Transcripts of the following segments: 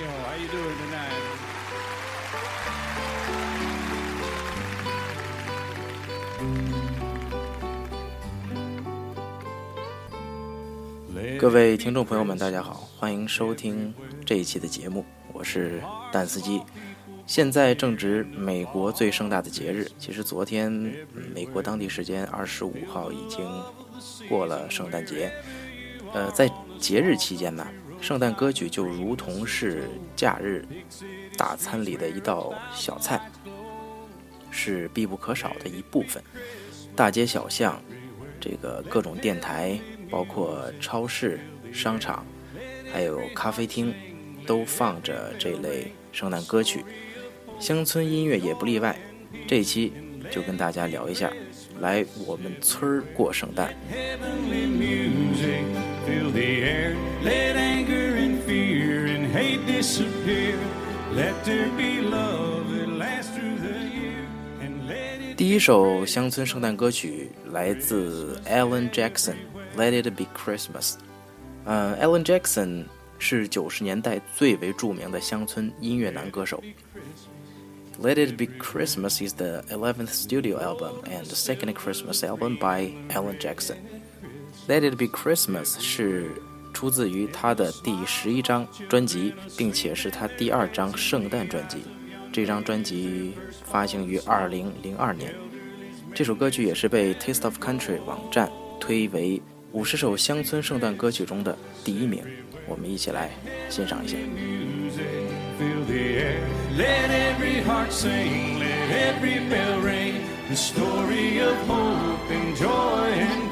Yo, how you doing tonight? 各位听众朋友们，大家好，欢迎收听这一期的节目，我是蛋司机。现在正值美国最盛大的节日，其实昨天美国当地时间二十五号已经过了圣诞节。呃，在节日期间呢，圣诞歌曲就如同是假日大餐里的一道小菜，是必不可少的一部分。大街小巷，这个各种电台，包括超市、商场，还有咖啡厅，都放着这类圣诞歌曲。乡村音乐也不例外。这期就跟大家聊一下，来我们村儿过圣诞。Heavenly music fill the air. Let anger and fear and hate disappear. Let there be love that lasts through the year. And let it 第一首乡村圣诞歌曲来自 Alan Jackson，《Let It Be Christmas》。呃，Alan Jackson 是九十年代最为着名的乡村音乐男歌手。《Let It Be Christmas》is the 11th studio album and the second Christmas album by Alan Jackson。《 Let It Be Christmas》是出自于他的第十一张专辑，并且是他第二张圣诞专辑。这张专辑发行于二零零二年。这首歌曲也是被 Taste of Country 网站推为五十首乡村圣诞歌曲中的第一名。我们一起来欣赏一下。Let every heart sing. Let every bell ring. The story of hope and joy. And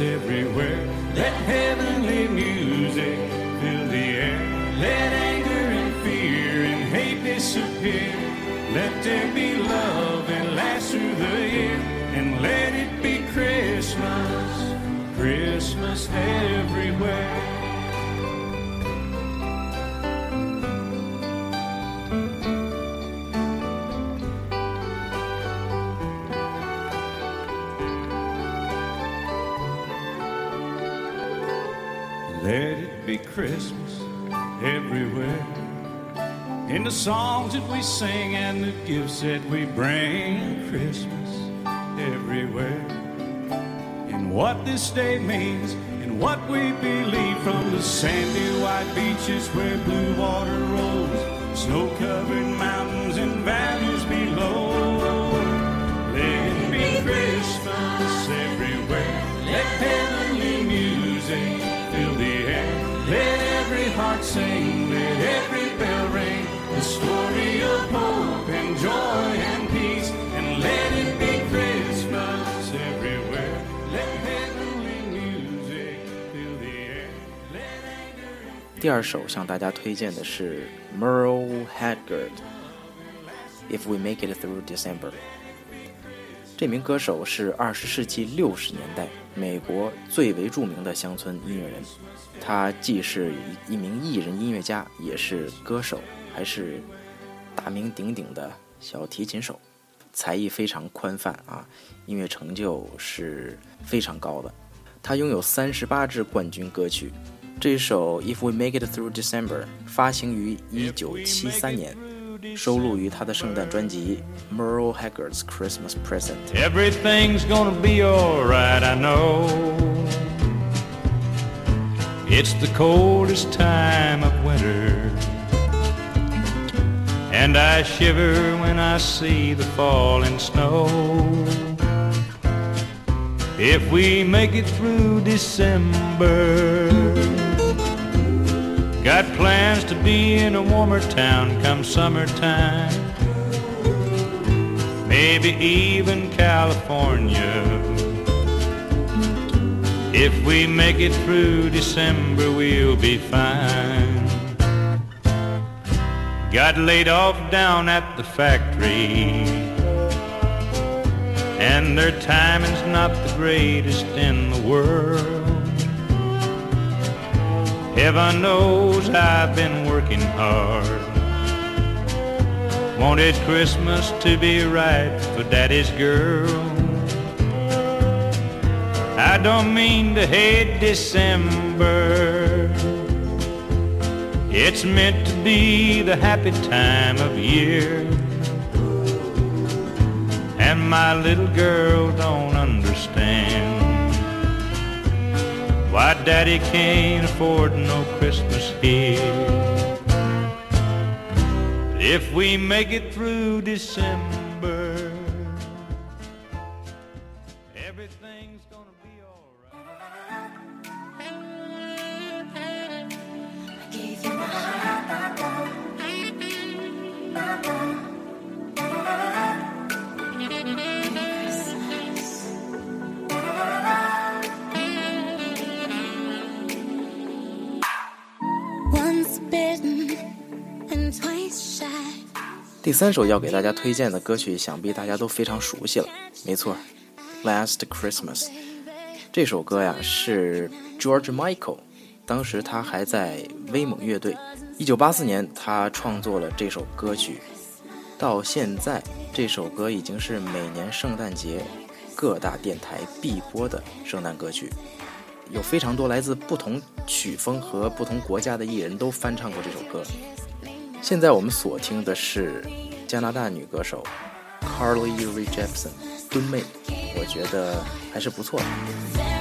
Everywhere. Let heavenly music fill the air. Let anger and fear and hate disappear. Let there be love and last through the year. And let it be Christmas, Christmas everywhere. Let it be Christmas everywhere. In the songs that we sing and the gifts that we bring, Christmas everywhere. In what this day means, and what we believe from the sandy white beaches where blue water rolls, snow covered mountains heart sing. Let every bell ring. The story of hope and joy and peace. And let it be Christmas everywhere. Let heavenly music fill the air. Let anger and 第二首向大家推荐的是 Merle Haggard，《If We Make It Through December》。 这名歌手是二十世纪六十年代美国最为著名的乡村音乐人，他既是一名艺人音乐家，也是歌手，还是大名鼎鼎的小提琴手，才艺非常宽泛啊，音乐成就是非常高的。他拥有三十八支冠军歌曲。这首《If We Make It Through December》发行于一九七三年，收录于他的圣诞专辑《Merle Haggard's Christmas Present》。 Everything's gonna be alright, I know. It's the coldest time of winter. And I shiver when I see the falling snow. If we make it through December, got plans to be in a warmer town come summertime maybe even California. If we make it through December, we'll be fine. Got laid off down at the factory, and their timing's not the greatest in the world. Heaven knows I've been working hard. Wanted Christmas to be right for Daddy's girl. I don't mean to hate December, It's meant to be the happy time of year. And my little girl don't understand daddy can't afford no Christmas here. But If we make it through December, 第三首要给大家推荐的歌曲，想必大家都非常熟悉了。没错，《Last Christmas》这首歌呀是 George Michael，当时他还在威猛乐队。一九八四年，他创作了这首歌曲，到现在这首歌已经是每年圣诞节各大电台必播的圣诞歌曲。有非常多来自不同曲风和不同国家的艺人都翻唱过这首歌。现在我们所听的是加拿大女歌手 Carly Rae Jepsen 敦妹，我觉得还是不错的。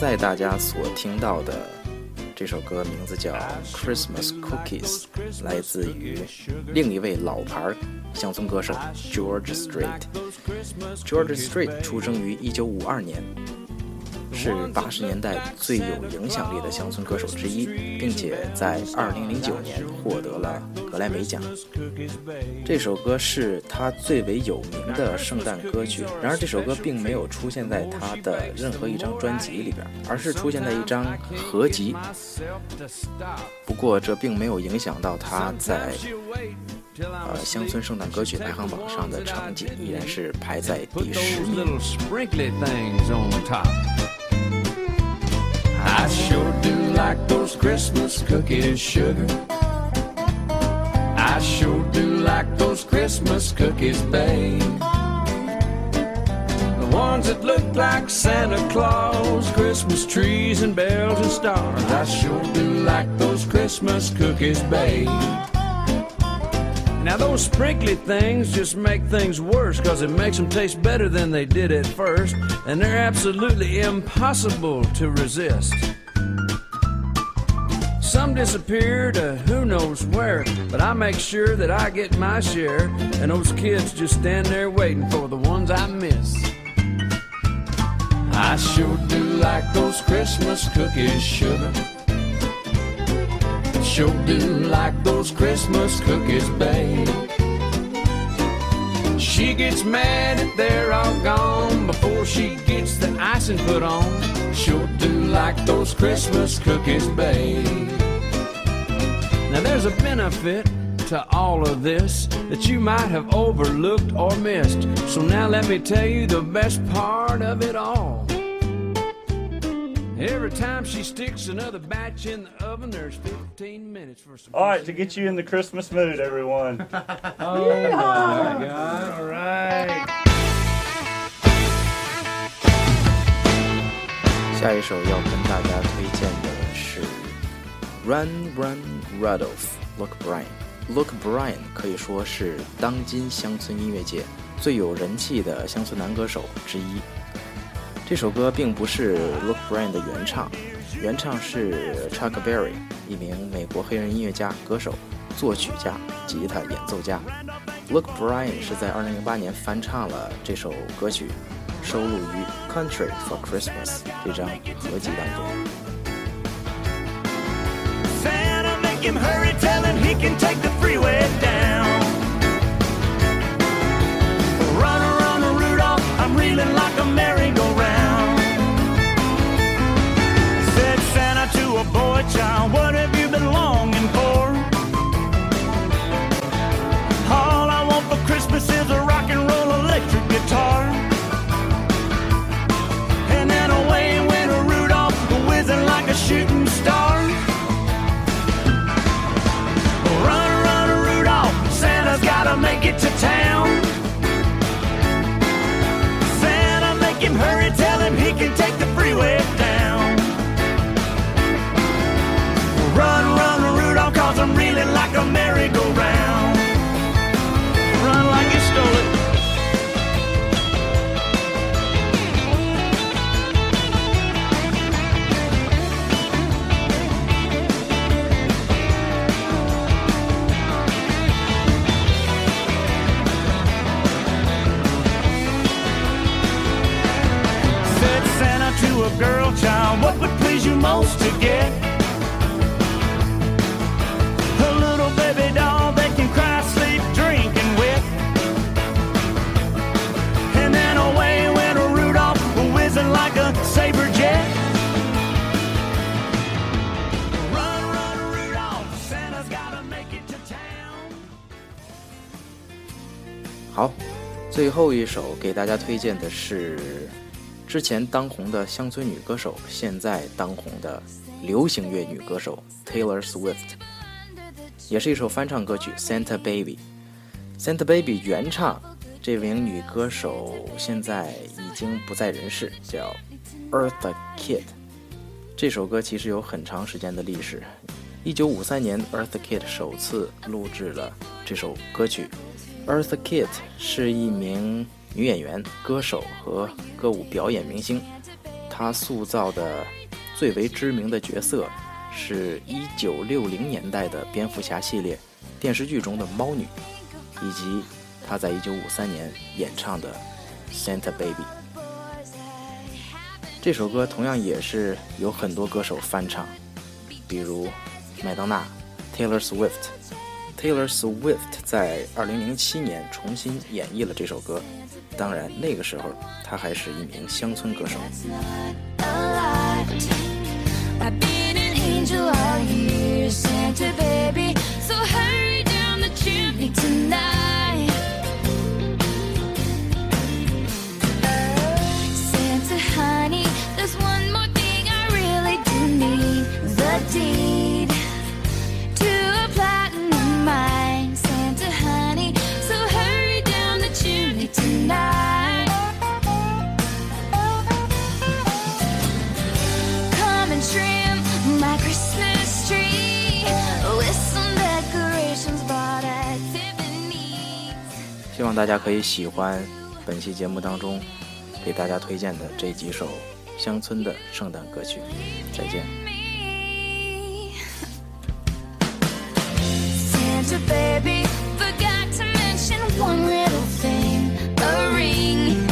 在大家所听到的这首歌名字叫《Christmas Cookies》，来自于另一位老牌乡村歌手 George Strait。George Strait 出生于1952年，是八十年代最有影响力的乡村歌手之一，并且在2009年获得了格莱美奖。这首歌是他最为有名的圣诞歌曲，然而这首歌并没有出现在他的任何一张专辑里边，而是出现在一张合集。不过这并没有影响到他在呃乡村圣诞歌曲排行榜上的成绩，依然是排在第十名。Like those Christmas cookies, sugar. I sure do like those Christmas cookies, babe. The ones that look like Santa Claus, Christmas trees and bells and stars. I sure do like those Christmas cookies, babe. Now those sprinkly things just make things worse cause it makes them taste better than they did at first and they're absolutely impossible to resist. Some disappear to who knows where, but I make sure that I get my share and those kids just stand there waiting for the ones I miss. I sure do like those Christmas cookies, sugar. Sure do like those Christmas cookies, babe. She gets mad that they're all gone before she gets the icing put on. Sure do like those Christmas cookies, babe. Now there's a benefit to all of this that you might have overlooked or missed. So now let me tell you the best part of it all. Every time she sticks another batch in the oven, there's 15 minutes for some. All right, to get you in the Christmas mood, everyone. All right. 下一首要跟大家推荐的是 Run Run Rudolph look, Brian. Look, Brian 可以说是当今乡村音乐界最有人气的乡村男歌手之一。这首歌并不是 Look, Brian 的原唱，原唱是 Chuck Berry，一名美国黑人音乐家、歌手、作曲家、吉他演奏家。Look, Brian 是在2008年翻唱了这首歌曲，收录于《Country for Christmas》这张合集当中。Him hurry, tell him he can take the freeway down. 最后一首给大家推荐的是之前当红的乡村女歌手，现在当红的流行乐女歌手 Taylor Swift，也是一首翻唱歌曲《Santa Baby》。Santa Baby 原唱这名女歌手现在已经不在人世，叫 Eartha Kitt。这首歌其实有很长时间的历史。一九五三年，Eartha Kitt 首次录制了这首歌曲。Eartha Kitt 是一名女演员、歌手和歌舞表演明星。她塑造的最为知名的角色是一九六零年代的蝙蝠侠系列电视剧中的猫女，以及她在一九五三年演唱的《Santa Baby》。这首歌同样也是有很多歌手翻唱，比如麦当娜、Taylor Swift。Taylor Swift 在2007年重新演绎了这首歌，当然那个时候她还是一名乡村歌手。希望大家可以喜欢本期节目当中给大家推荐的这几首乡村的圣诞歌曲。再见。Baby, forgot to mention one little thing ring.